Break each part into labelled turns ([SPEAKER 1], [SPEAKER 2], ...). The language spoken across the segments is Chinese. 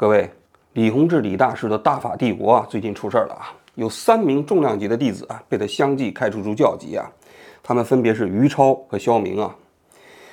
[SPEAKER 1] 各位，李洪志李大师的大法帝国啊，最近出事儿了啊！有三名重量级的弟子啊，被他相继开除出教籍啊。他们分别是于超和肖明啊，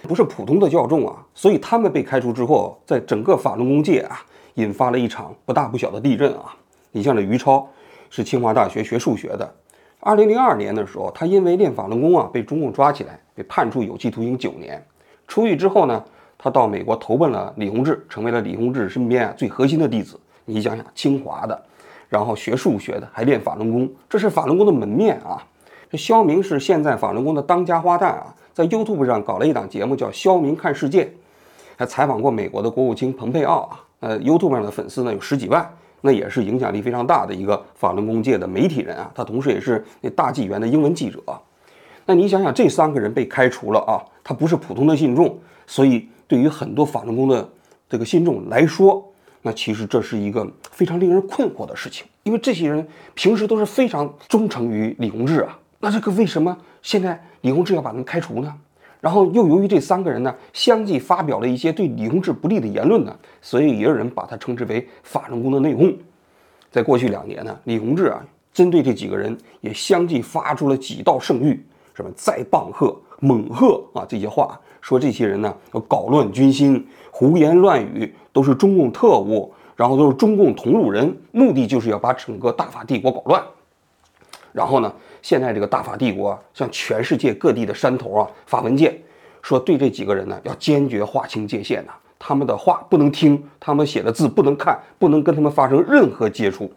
[SPEAKER 1] 不是普通的教众啊。所以他们被开除之后，在整个法轮功界啊，引发了一场不大不小的地震啊。你像这于超，是清华大学学数学的。二零零二年的时候，他因为练法轮功啊，被中共抓起来，被判处有期徒刑九年。出狱之后呢？他到美国投奔了李洪志，成为了李洪志身边啊最核心的弟子。你想想，清华的，然后学数学的，还练法轮功，这是法轮功的门面啊。这肖明是现在法轮功的当家花旦啊，在 YouTube 上搞了一档节目叫《肖明看世界》，还采访过美国的国务卿蓬佩奥啊。呃，YouTube 上的粉丝呢有十几万，那也是影响力非常大的一个法轮功界的媒体人啊。他同时也是那大纪元的英文记者。那你想想，这三个人被开除了啊，他不是普通的信众，所以。对于很多法轮功的这个信众来说，那其实这是一个非常令人困惑的事情，因为这些人平时都是非常忠诚于李洪志啊，那这个为什么现在李洪志要把他们开除呢？然后又由于这三个人呢相继发表了一些对李洪志不利的言论呢，所以也有人把他称之为法轮功的内讧。在过去两年呢，李洪志啊针对这几个人也相继发出了几道圣谕，什么再棒喝、猛喝啊这些话。说这些人呢要搞乱军心，胡言乱语，都是中共特务，然后都是中共同路人，目的就是要把整个大法帝国搞乱。然后呢，现在这个大法帝国向全世界各地的山头啊发文件，说对这几个人呢要坚决划清界限呐，他们的话不能听，他们写的字不能看，不能跟他们发生任何接触。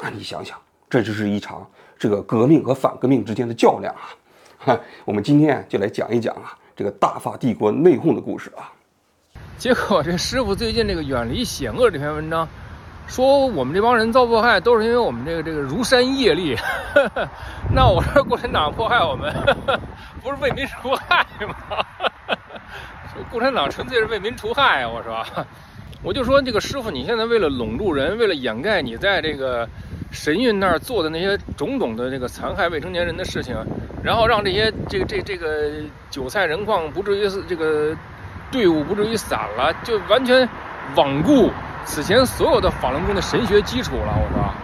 [SPEAKER 1] 那，你想想，这就是一场这个革命和反革命之间的较量啊！哈，我们今天就来讲一讲啊。这个大法帝国内讧的故事啊，
[SPEAKER 2] 结果这师傅最近这个远离险恶这篇文章，说我们这帮人遭迫害都是因为我们这个这个如山业力，那我说共产党迫害我们，不是为民除害吗？共产党纯粹是为民除害啊！我说，我就说这个师傅，你现在为了笼住人，为了掩盖你在这个。神韵那儿做的那些种种的这个残害未成年人的事情，然后让这些这个这这个韭菜人矿不至于这个队伍不至于散了，就完全罔顾此前所有的法轮功的神学基础了。我说，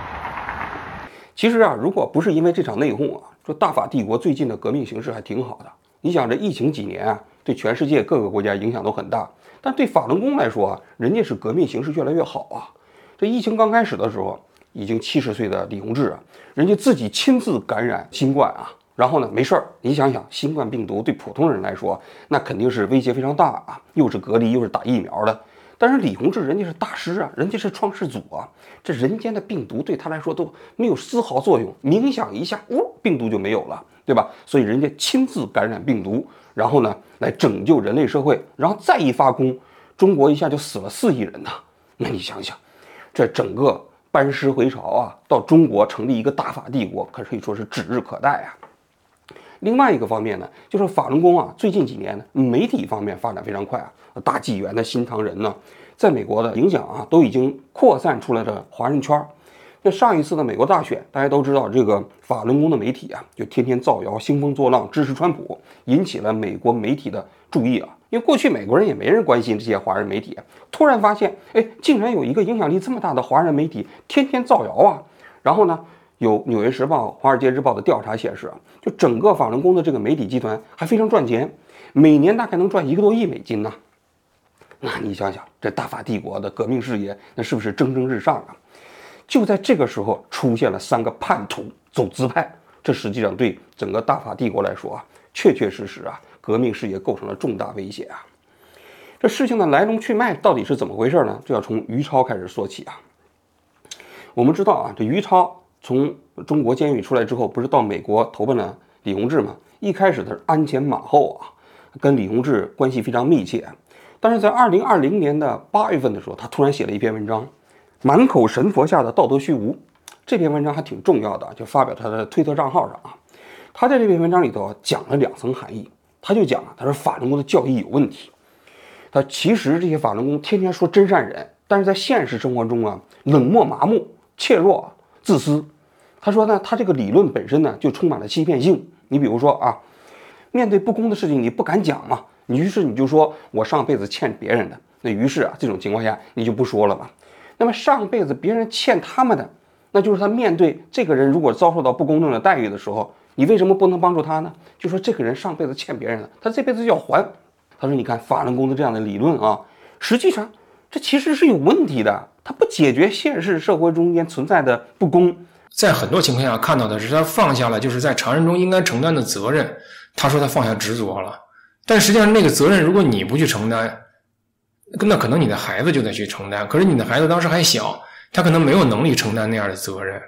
[SPEAKER 1] 其实啊，如果不是因为这场内讧啊，说大法帝国最近的革命形势还挺好的。你想这疫情几年啊，对全世界各个国家影响都很大，但对法轮功来说啊，人家是革命形势越来越好啊。这疫情刚开始的时候。已经七十岁的李洪志啊，人家自己亲自感染新冠啊，然后呢没事儿。你想想，新冠病毒对普通人来说，那肯定是威胁非常大啊，又是隔离又是打疫苗的。但是李洪志人家是大师啊，人家是创世祖啊，这人间的病毒对他来说都没有丝毫作用，冥想一下，呜，病毒就没有了，对吧？所以人家亲自感染病毒，然后呢来拯救人类社会，然后再一发功，中国一下就死了四亿人呐。那你想想，这整个。班师回朝啊，到中国成立一个大法帝国，可可以说是指日可待啊。另外一个方面呢，就是法轮功啊，最近几年呢，媒体方面发展非常快啊，大纪元的新唐人呢，在美国的影响啊，都已经扩散出来的华人圈。那上一次的美国大选，大家都知道，这个法轮功的媒体啊，就天天造谣、兴风作浪、支持川普，引起了美国媒体的注意啊。因为过去美国人也没人关心这些华人媒体，突然发现，哎，竟然有一个影响力这么大的华人媒体天天造谣啊！然后呢，有《纽约时报》《华尔街日报》的调查显示啊，就整个法轮功的这个媒体集团还非常赚钱，每年大概能赚一个多亿美金呢。那你想想，这大法帝国的革命事业，那是不是蒸蒸日上啊？就在这个时候，出现了三个叛徒走资派，这实际上对整个大法帝国来说啊，确确实实啊。革命事业构成了重大威胁啊！这事情的来龙去脉到底是怎么回事呢？就要从于超开始说起啊。我们知道啊，这于超从中国监狱出来之后，不是到美国投奔了李洪志吗？一开始他是鞍前马后啊，跟李洪志关系非常密切。但是在二零二零年的八月份的时候，他突然写了一篇文章，《满口神佛下的道德虚无》。这篇文章还挺重要的，就发表他的推特账号上啊。他在这篇文章里头讲了两层含义。他就讲了，他说法轮功的教义有问题。他其实这些法轮功天天说真善忍，但是在现实生活中啊，冷漠麻木、怯弱、自私。他说呢，他这个理论本身呢就充满了欺骗性。你比如说啊，面对不公的事情你不敢讲嘛，你于是你就说我上辈子欠别人的，那于是啊，这种情况下你就不说了嘛。那么上辈子别人欠他们的，那就是他面对这个人如果遭受到不公正的待遇的时候，你为什么不能帮助他呢？就说这个人上辈子欠别人的，他这辈子就要还。他说：“你看法轮功的这样的理论啊，实际上这其实是有问题的，它不解决现实社会中间存在的不公。
[SPEAKER 2] 在很多情况下看到的是他放下了就是在常人中应该承担的责任。他说他放下执着了，但实际上那个责任如果你不去承担，那可能你的孩子就得去承担。可是你的孩子当时还小，他可能没有能力承担那样的责任。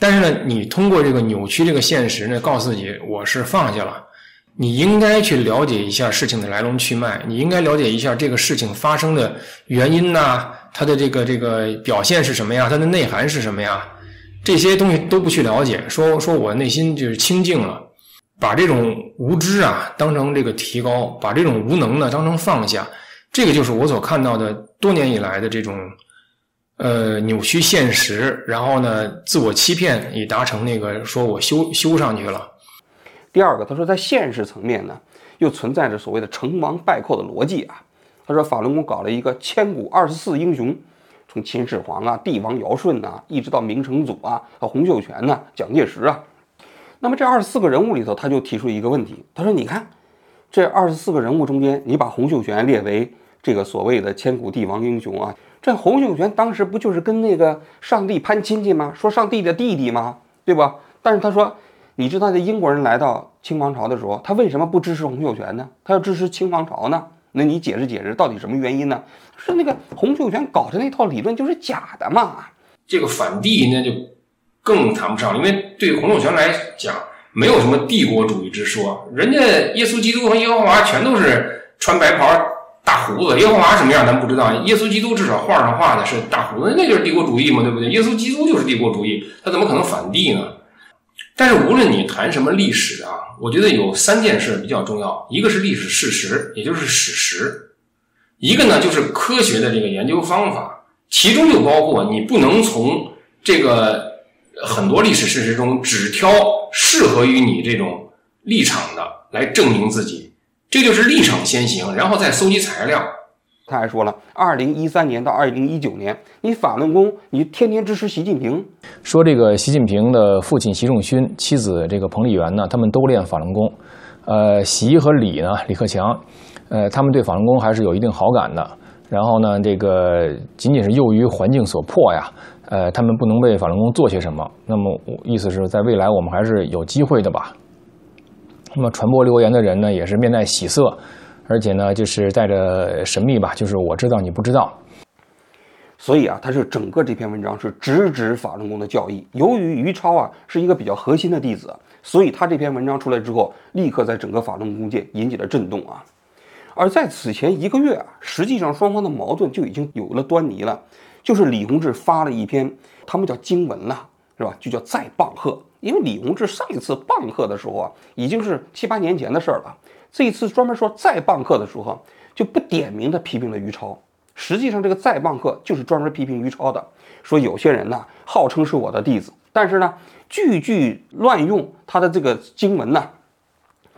[SPEAKER 2] 但是呢，你通过这个扭曲这个现实呢，告诉自己我是放下了。”你应该去了解一下事情的来龙去脉，你应该了解一下这个事情发生的原因呐，它的这个这个表现是什么呀？它的内涵是什么呀？这些东西都不去了解，说说我内心就是清净了，把这种无知啊当成这个提高，把这种无能呢当成放下，这个就是我所看到的多年以来的这种呃扭曲现实，然后呢自我欺骗以达成那个说我修修上去了。
[SPEAKER 1] 第二个，他说在现实层面呢，又存在着所谓的成王败寇的逻辑啊。他说法轮功搞了一个千古二十四英雄，从秦始皇啊、帝王尧舜呐，一直到明成祖啊、洪秀全呐、蒋介石啊。那么这二十四个人物里头，他就提出一个问题，他说：“你看，这二十四个人物中间，你把洪秀全列为这个所谓的千古帝王英雄啊？这洪秀全当时不就是跟那个上帝攀亲戚吗？说上帝的弟弟吗？对吧？但是他说。”你知道，这英国人来到清王朝的时候，他为什么不支持洪秀全呢？他要支持清王朝呢？那你解释解释，到底什么原因呢？是那个洪秀全搞的那套理论就是假的嘛？
[SPEAKER 2] 这个反帝那就更谈不上，因为对洪秀全来讲，没有什么帝国主义之说。人家耶稣基督和耶和华全都是穿白袍、大胡子。耶和华什么样咱不知道，耶稣基督至少画上画的是大胡子，那就是帝国主义嘛，对不对？耶稣基督就是帝国主义，他怎么可能反帝呢？但是无论你谈什么历史啊，我觉得有三件事比较重要，一个是历史事实，也就是史实；一个呢就是科学的这个研究方法，其中就包括你不能从这个很多历史事实中只挑适合于你这种立场的来证明自己，这就是立场先行，然后再搜集材料。
[SPEAKER 1] 他还说了，二零一三年到二零一九年，你法轮功，你天天支持习近平。
[SPEAKER 2] 说这个习近平的父亲习仲勋，妻子这个彭丽媛呢，他们都练法轮功。呃，习和李呢，李克强，呃，他们对法轮功还是有一定好感的。然后呢，这个仅仅是由于环境所迫呀，呃，他们不能为法轮功做些什么。那么，意思是在未来我们还是有机会的吧？那么传播留言的人呢，也是面带喜色。而且呢，就是带着神秘吧，就是我知道你不知道，
[SPEAKER 1] 所以啊，他是整个这篇文章是直指法轮功的教义。由于于超啊是一个比较核心的弟子，所以他这篇文章出来之后，立刻在整个法轮功界引起了震动啊。而在此前一个月啊，实际上双方的矛盾就已经有了端倪了，就是李洪志发了一篇，他们叫经文呐，是吧？就叫再棒喝，因为李洪志上一次棒喝的时候啊，已经是七八年前的事儿了。这一次专门说再棒课的时候，就不点名的批评了于超。实际上，这个再棒课就是专门批评于超的，说有些人呢号称是我的弟子，但是呢句句乱用他的这个经文呢，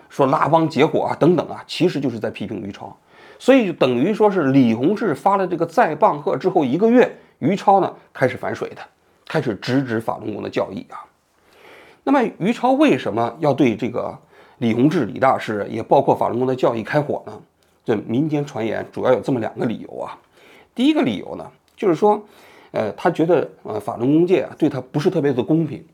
[SPEAKER 1] 说拉帮结伙啊等等啊，其实就是在批评于超。所以就等于说是李洪志发了这个再棒课之后一个月，于超呢开始反水的，开始直指法轮功的教义啊。那么于超为什么要对这个？李洪志李大师也包括法轮功的教义开火呢。这民间传言主要有这么两个理由啊。第一个理由呢，就是说，呃，他觉得呃法轮功界啊对他不是特别的公平。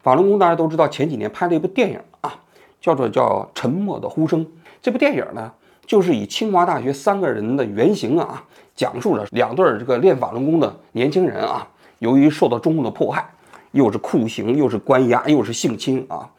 [SPEAKER 1] 法轮功大家都知道，前几年拍了一部电影啊，叫做叫《沉默的呼声》。这部电影呢，就是以清华大学三个人的原型啊，讲述了两对这个练法轮功的年轻人啊，由于受到中共的迫害，又是酷刑，又是关押，又是性侵啊。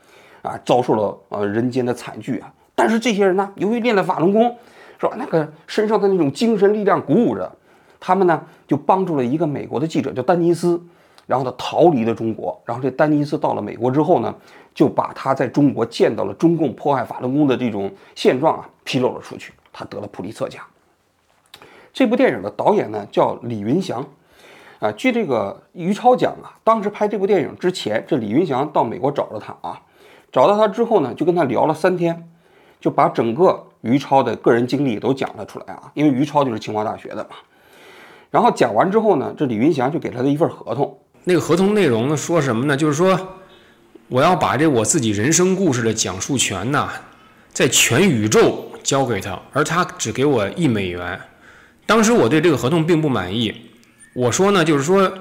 [SPEAKER 1] 啊，遭受了呃人间的惨剧啊！但是这些人呢，由于练了法轮功，是吧？那个身上的那种精神力量鼓舞着，他们呢就帮助了一个美国的记者叫丹尼斯，然后他逃离了中国。然后这丹尼斯到了美国之后呢，就把他在中国见到了中共迫害法轮功的这种现状啊披露了出去，他得了普利策奖。这部电影的导演呢叫李云祥，啊，据这个于超讲啊，当时拍这部电影之前，这李云祥到美国找了他啊。找到他之后呢，就跟他聊了三天，就把整个于超的个人经历都讲了出来啊，因为于超就是清华大学的嘛。然后讲完之后呢，这李云祥就给了他一份合同。
[SPEAKER 2] 那个合同内容呢，说什么呢？就是说，我要把这我自己人生故事的讲述权呐，在全宇宙交给他，而他只给我一美元。当时我对这个合同并不满意，我说呢，就是说，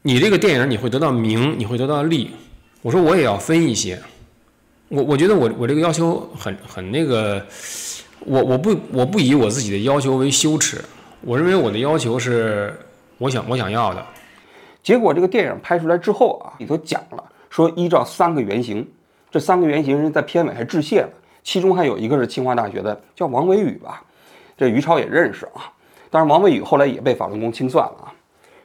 [SPEAKER 2] 你这个电影你会得到名，你会得到利，我说我也要分一些。我我觉得我我这个要求很很那个，我我不我不以我自己的要求为羞耻，我认为我的要求是我想我想要的。
[SPEAKER 1] 结果这个电影拍出来之后啊，里头讲了说，依照三个原型，这三个原型人在片尾还致谢了，其中还有一个是清华大学的，叫王伟宇吧，这于超也认识啊。当然，王伟宇后来也被法轮功清算了啊。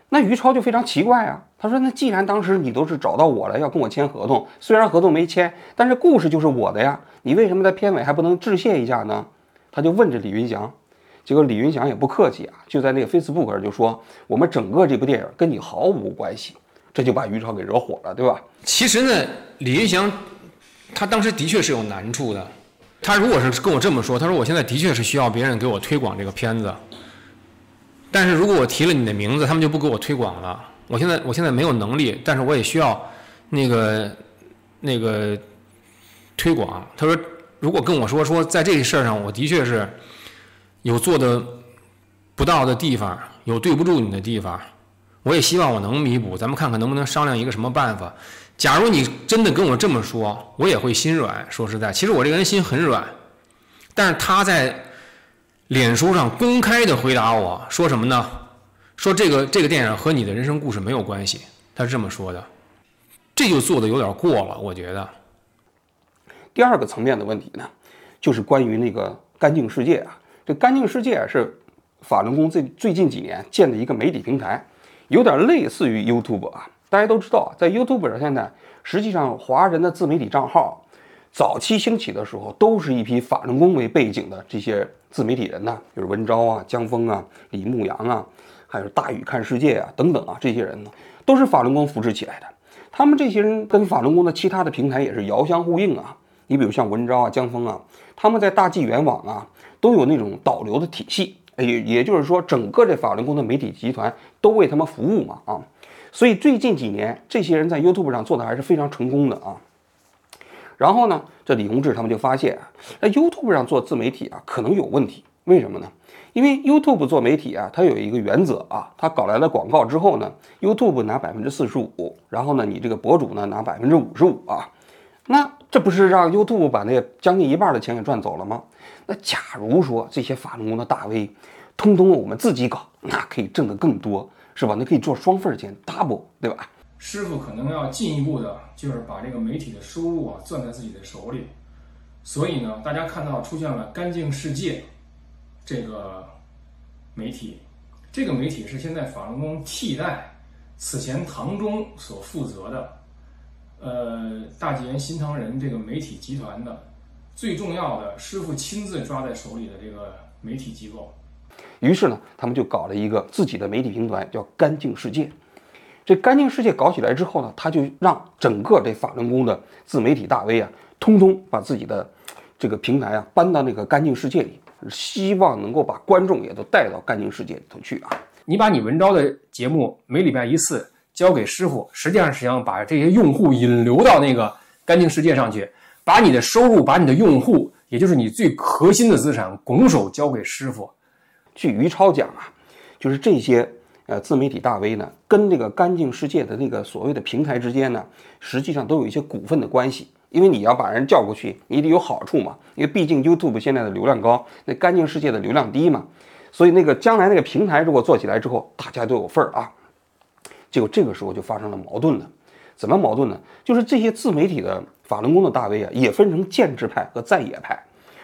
[SPEAKER 1] 那于超就非常奇怪啊，他说：“那既然当时你都是找到我了，要跟我签合同，虽然合同没签，但是故事就是我的呀，你为什么在片尾还不能致谢一下呢？”他就问这李云祥。结果李云祥也不客气啊，就在那个 Facebook 上就说：“我们整个这部电影跟你毫无关系。”这就把于超给惹火了，对吧？
[SPEAKER 2] 其实呢，李云祥他当时的确是有难处的。他如果是跟我这么说，他说：“我现在的确是需要别人给我推广这个片子，但是如果我提了你的名字，他们就不给我推广了。我现在我现在没有能力，但是我也需要那个那个推广。”他说：“如果跟我说说在这个事儿上，我的确是。”有做的不到的地方，有对不住你的地方，我也希望我能弥补。咱们看看能不能商量一个什么办法。假如你真的跟我这么说，我也会心软。说实在，其实我这个人心很软。但是他在脸书上公开的回答我说什么呢？说这个这个电影和你的人生故事没有关系。他是这么说的，这就做的有点过了，我觉得。
[SPEAKER 1] 第二个层面的问题呢，就是关于那个干净世界啊。这干净世界是法轮功最最近几年建的一个媒体平台，有点类似于 YouTube 啊。大家都知道，在 YouTube 上现在实际上华人的自媒体账号早期兴起的时候，都是一批法轮功为背景的这些自媒体人呢，就是文昭啊、江峰啊、李牧阳啊，还有大宇看世界啊等等啊，这些人呢都是法轮功扶持起来的。他们这些人跟法轮功的其他的平台也是遥相呼应啊。你比如像文昭啊、江峰啊，他们在大纪元网啊。都有那种导流的体系，也也就是说，整个这法轮功的媒体集团都为他们服务嘛啊，所以最近几年，这些人在 YouTube 上做的还是非常成功的啊。然后呢，这李洪志他们就发现啊，在 YouTube 上做自媒体啊，可能有问题。为什么呢？因为 YouTube 做媒体啊，它有一个原则啊，它搞来了广告之后呢，YouTube 拿百分之四十五，然后呢，你这个博主呢拿百分之五十五啊，那这不是让 YouTube 把那将近一半的钱给赚走了吗？那假如说这些法轮功的大 V，通通我们自己搞，那可以挣得更多，是吧？那可以做双份钱，double，对吧？
[SPEAKER 2] 师傅可能要进一步的，就是把这个媒体的收入啊攥在自己的手里。所以呢，大家看到出现了“干净世界”这个媒体，这个媒体是现在法轮功替代此前唐中所负责的，呃，大纪元新唐人这个媒体集团的。最重要的师傅亲自抓在手里的这个媒体机构，
[SPEAKER 1] 于是呢，他们就搞了一个自己的媒体平台，叫“干净世界”。这“干净世界”搞起来之后呢，他就让整个这法轮功的自媒体大 V 啊，通通把自己的这个平台啊搬到那个“干净世界”里，希望能够把观众也都带到“干净世界”里头去啊。
[SPEAKER 2] 你把你文昭的节目每礼拜一次交给师傅，实际上是想把这些用户引流到那个“干净世界”上去。把你的收入，把你的用户，也就是你最核心的资产，拱手交给师傅。
[SPEAKER 1] 据于超讲啊，就是这些呃自媒体大 V 呢，跟这个干净世界的那个所谓的平台之间呢，实际上都有一些股份的关系。因为你要把人叫过去，你得有好处嘛。因为毕竟 YouTube 现在的流量高，那干净世界的流量低嘛。所以那个将来那个平台如果做起来之后，大家都有份儿啊。结果这个时候就发生了矛盾了。怎么矛盾呢？就是这些自媒体的。法轮功的大 V 啊，也分成建制派和在野派。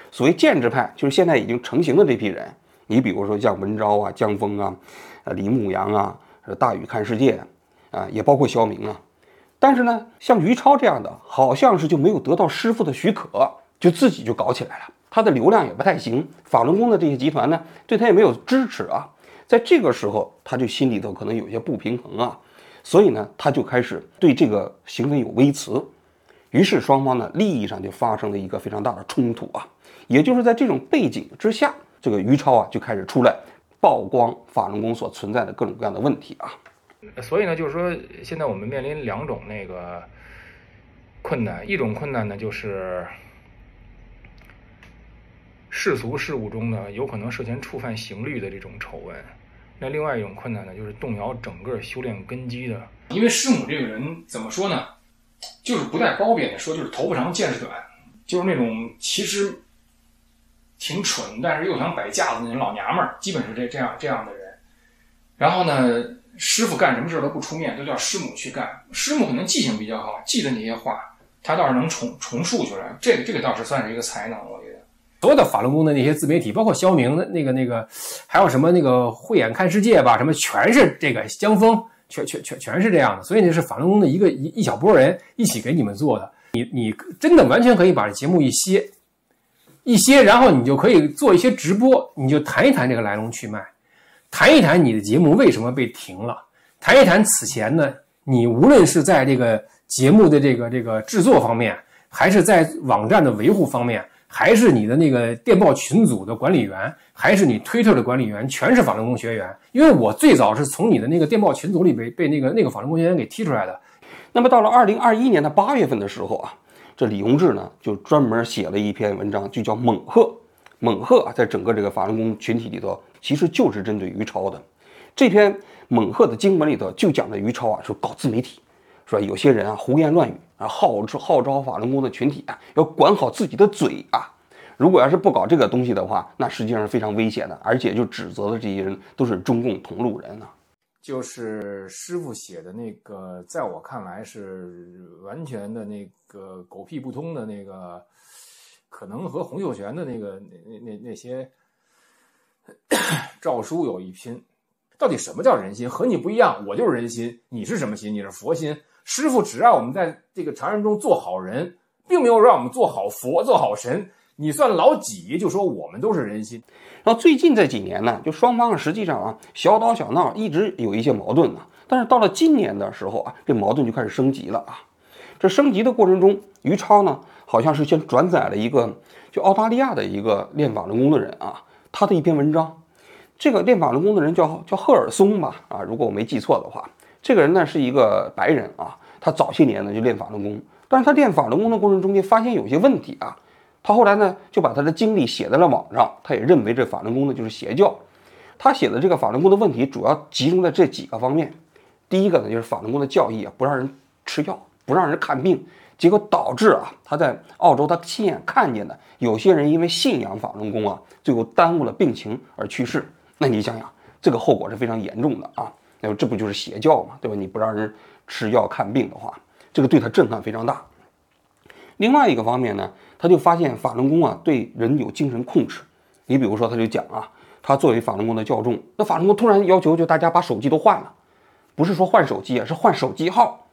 [SPEAKER 1] 所谓建制派，就是现在已经成型的这批人。你比如说像文昭啊、江峰啊、呃李牧阳啊、大宇看世界啊，也包括肖明啊。但是呢，像于超这样的，好像是就没有得到师傅的许可，就自己就搞起来了。他的流量也不太行，法轮功的这些集团呢，对他也没有支持啊。在这个时候，他就心里头可能有些不平衡啊，所以呢，他就开始对这个行为有微词。于是双方呢，利益上就发生了一个非常大的冲突啊！也就是在这种背景之下，这个于超啊就开始出来曝光法轮功所存在的各种各样的问题啊。
[SPEAKER 2] 所以呢，就是说，现在我们面临两种那个困难，一种困难呢，就是世俗事物中呢，有可能涉嫌触犯刑律的这种丑闻；那另外一种困难呢，就是动摇整个修炼根基的。因为师母这个人怎么说呢？就是不带褒贬的说，就是头发长见识短，就是那种其实挺蠢，但是又想摆架子那种老娘们儿，基本是这这样这样的人。然后呢，师傅干什么事都不出面，都叫师母去干。师母可能记性比较好，记得那些话，他倒是能重重述出来。这个这个倒是算是一个才能，我觉得。
[SPEAKER 3] 所有的法轮功的那些自媒体，包括肖明的那个那个，还有什么那个慧眼看世界吧，什么全是这个江峰。全全全全是这样的，所以呢是法轮功的一个一一小波人一起给你们做的。你你真的完全可以把这节目一歇，一些，然后你就可以做一些直播，你就谈一谈这个来龙去脉，谈一谈你的节目为什么被停了，谈一谈此前呢，你无论是在这个节目的这个这个制作方面，还是在网站的维护方面。还是你的那个电报群组的管理员，还是你推特的管理员，全是法轮功学员。因为我最早是从你的那个电报群组里被被那个那个法轮功学员给踢出来的。
[SPEAKER 1] 那么到了二零二一年的八月份的时候啊，这李洪志呢就专门写了一篇文章，就叫《猛鹤》。猛鹤啊，在整个这个法轮功群体里头，其实就是针对于超的。这篇猛鹤的经文里头就讲的于超啊，说搞自媒体，说有些人啊胡言乱语。啊，号召号召法轮功的群体啊，要管好自己的嘴啊！如果要是不搞这个东西的话，那实际上是非常危险的，而且就指责的这些人都是中共同路人呢。
[SPEAKER 3] 就是师傅写的那个，在我看来是完全的那个狗屁不通的那个，可能和洪秀全的那个那那那那些诏书有一拼。到底什么叫人心？和你不一样，我就是人心。你是什么心？你是佛心。师傅只让我们在这个常人中做好人，并没有让我们做好佛、做好神。你算老几？就说我们都是人心。
[SPEAKER 1] 然后最近这几年呢，就双方实际上啊小打小闹，一直有一些矛盾呢。但是到了今年的时候啊，这矛盾就开始升级了啊。这升级的过程中，于超呢好像是先转载了一个就澳大利亚的一个练法轮功的人啊，他的一篇文章。这个练法轮功的人叫叫赫尔松吧啊，如果我没记错的话。这个人呢是一个白人啊，他早些年呢就练法轮功，但是他练法轮功的过程中间发现有些问题啊，他后来呢就把他的经历写在了网上，他也认为这法轮功呢就是邪教，他写的这个法轮功的问题主要集中在这几个方面，第一个呢就是法轮功的教义啊不让人吃药，不让人看病，结果导致啊他在澳洲他亲眼看见的有些人因为信仰法轮功啊，最后耽误了病情而去世，那你想想这个后果是非常严重的啊。那么这不就是邪教嘛，对吧？你不让人吃药看病的话，这个对他震撼非常大。另外一个方面呢，他就发现法轮功啊对人有精神控制。你比如说，他就讲啊，他作为法轮功的教众，那法轮功突然要求就大家把手机都换了，不是说换手机啊，是换手机号。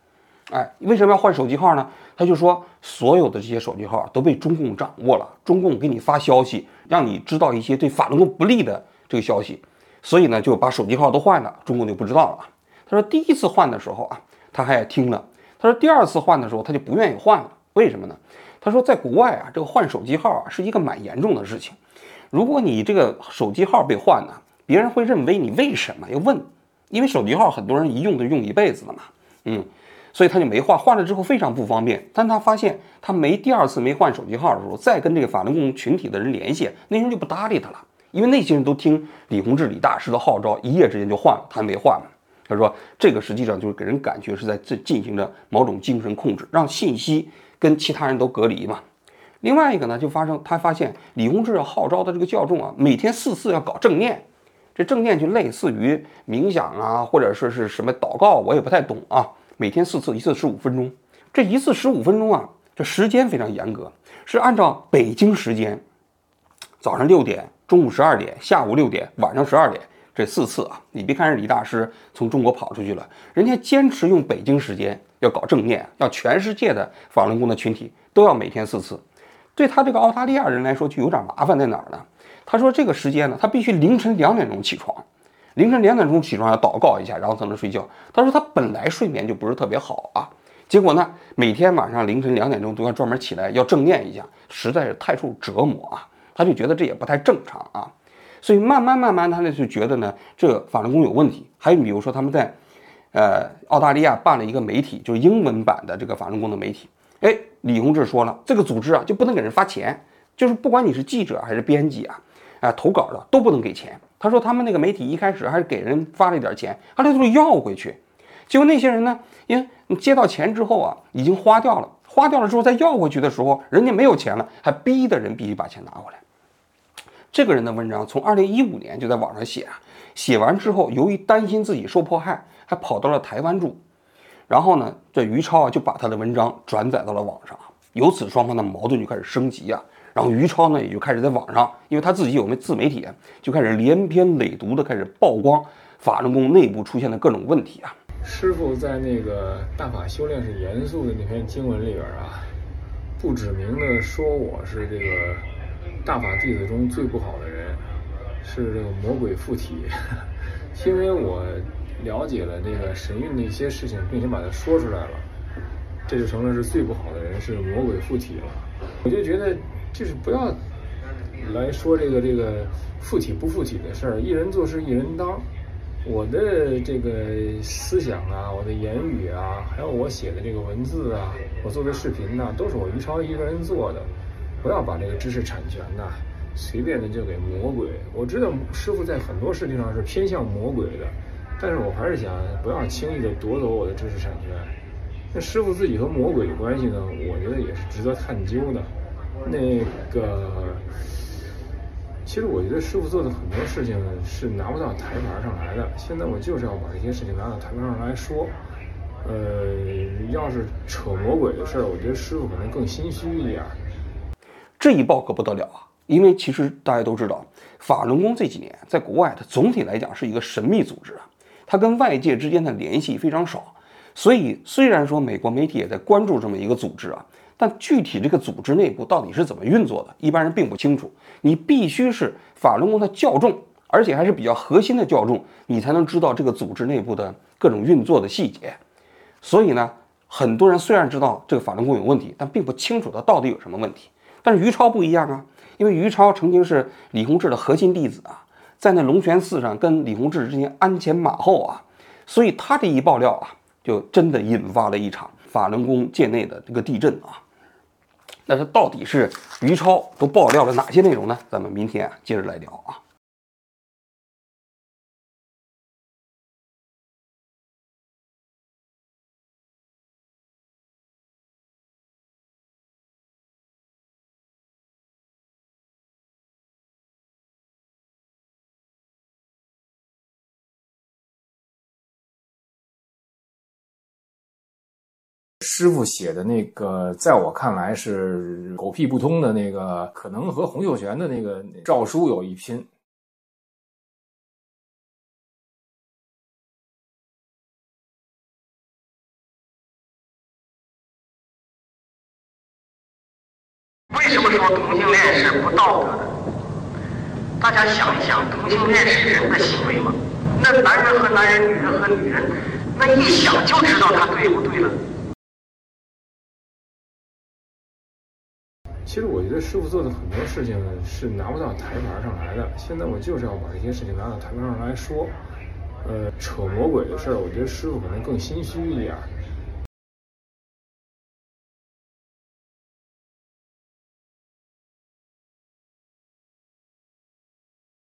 [SPEAKER 1] 哎，为什么要换手机号呢？他就说所有的这些手机号都被中共掌握了，中共给你发消息，让你知道一些对法轮功不利的这个消息。所以呢，就把手机号都换了，中共就不知道了。他说第一次换的时候啊，他还听了。他说第二次换的时候，他就不愿意换了。为什么呢？他说在国外啊，这个换手机号啊是一个蛮严重的事情。如果你这个手机号被换了，别人会认为你为什么要问？因为手机号很多人一用就用一辈子了嘛。嗯，所以他就没换。换了之后非常不方便。但他发现他没第二次没换手机号的时候，再跟这个法轮功群体的人联系，那人就不搭理他了。因为那些人都听李洪志李大师的号召，一夜之间就换了，他没换。他说这个实际上就是给人感觉是在进进行着某种精神控制，让信息跟其他人都隔离嘛。另外一个呢，就发生他发现李洪志号召的这个教众啊，每天四次要搞正念，这正念就类似于冥想啊，或者说是什么祷告，我也不太懂啊。每天四次，一次十五分钟，这一次十五分钟啊，这时间非常严格，是按照北京时间早上六点。中午十二点，下午六点，晚上十二点，这四次啊！你别看是李大师从中国跑出去了，人家坚持用北京时间要搞正念，要全世界的法轮功的群体都要每天四次。对他这个澳大利亚人来说，就有点麻烦在哪儿呢？他说这个时间呢，他必须凌晨两点钟起床，凌晨两点钟起床要祷告一下，然后才能睡觉。他说他本来睡眠就不是特别好啊，结果呢，每天晚上凌晨两点钟都要专门起来要正念一下，实在是太受折磨啊。他就觉得这也不太正常啊。所以慢慢慢慢，他呢就觉得呢，这个法轮功有问题。还有比如说，他们在呃澳大利亚办了一个媒体，就是英文版的这个法轮功的媒体。哎，李洪志说了，这个组织啊就不能给人发钱，就是不管你是记者还是编辑啊，啊投稿的都不能给钱。他说他们那个媒体一开始还是给人发了一点钱，后来都是要回去。结果那些人呢，因为你接到钱之后啊，已经花掉了，花掉了之后再要回去的时候，人家没有钱了，还逼的人必须把钱拿回来。这个人的文章从二零一五年就在网上写啊，写完之后，由于担心自己受迫害，还跑到了台湾住。然后呢，这于超啊就把他的文章转载到了网上，由此双方的矛盾就开始升级啊。然后于超呢也就开始在网上，因为他自己有那自媒体，就开始连篇累牍的开始曝光法轮功内部出现的各种问题啊。
[SPEAKER 4] 师傅在那个《大法修炼是严肃的》那篇经文里边啊，不指明的说我是这个。大法弟子中最不好的人是这个魔鬼附体，因为我了解了这个神韵的一些事情，并且把它说出来了，这就成了是最不好的人，是魔鬼附体了。我就觉得就是不要来说这个这个附体不附体的事儿，一人做事一人当。我的这个思想啊，我的言语啊，还有我写的这个文字啊，我做的视频呢，都是我于超一个人做的。不要把这个知识产权呐，随便的就给魔鬼。我知道师傅在很多事情上是偏向魔鬼的，但是我还是想不要轻易的夺走我的知识产权。那师傅自己和魔鬼的关系呢？我觉得也是值得探究的。那个，其实我觉得师傅做的很多事情呢是拿不到台盘上来的。现在我就是要把这些事情拿到台盘上来说。呃，要是扯魔鬼的事儿，我觉得师傅可能更心虚一点。
[SPEAKER 1] 这一爆可不得了啊！因为其实大家都知道，法轮功这几年在国外，它总体来讲是一个神秘组织，它跟外界之间的联系非常少。所以虽然说美国媒体也在关注这么一个组织啊，但具体这个组织内部到底是怎么运作的，一般人并不清楚。你必须是法轮功的教众，而且还是比较核心的教众，你才能知道这个组织内部的各种运作的细节。所以呢，很多人虽然知道这个法轮功有问题，但并不清楚它到底有什么问题。但是于超不一样啊，因为于超曾经是李洪志的核心弟子啊，在那龙泉寺上跟李洪志之间鞍前马后啊，所以他这一爆料啊，就真的引发了一场法轮功界内的这个地震啊。那他到底是于超都爆料了哪些内容呢？咱们明天啊接着来聊啊。
[SPEAKER 3] 师傅写的那个，在我看来是狗屁不通的那个，可能和洪秀全的那个诏书有一拼。
[SPEAKER 5] 为什么说同性恋是不道德的？大家想一想，同性恋是人的行为吗？那男人和男人，女人和女人，那一想就知道他对不对了。
[SPEAKER 4] 其实我觉得师傅做的很多事情呢是拿不到台盘上来的。现在我就是要把这些事情拿到台盘上来说。呃，扯魔鬼的事儿，我觉得师傅可能更心虚一点。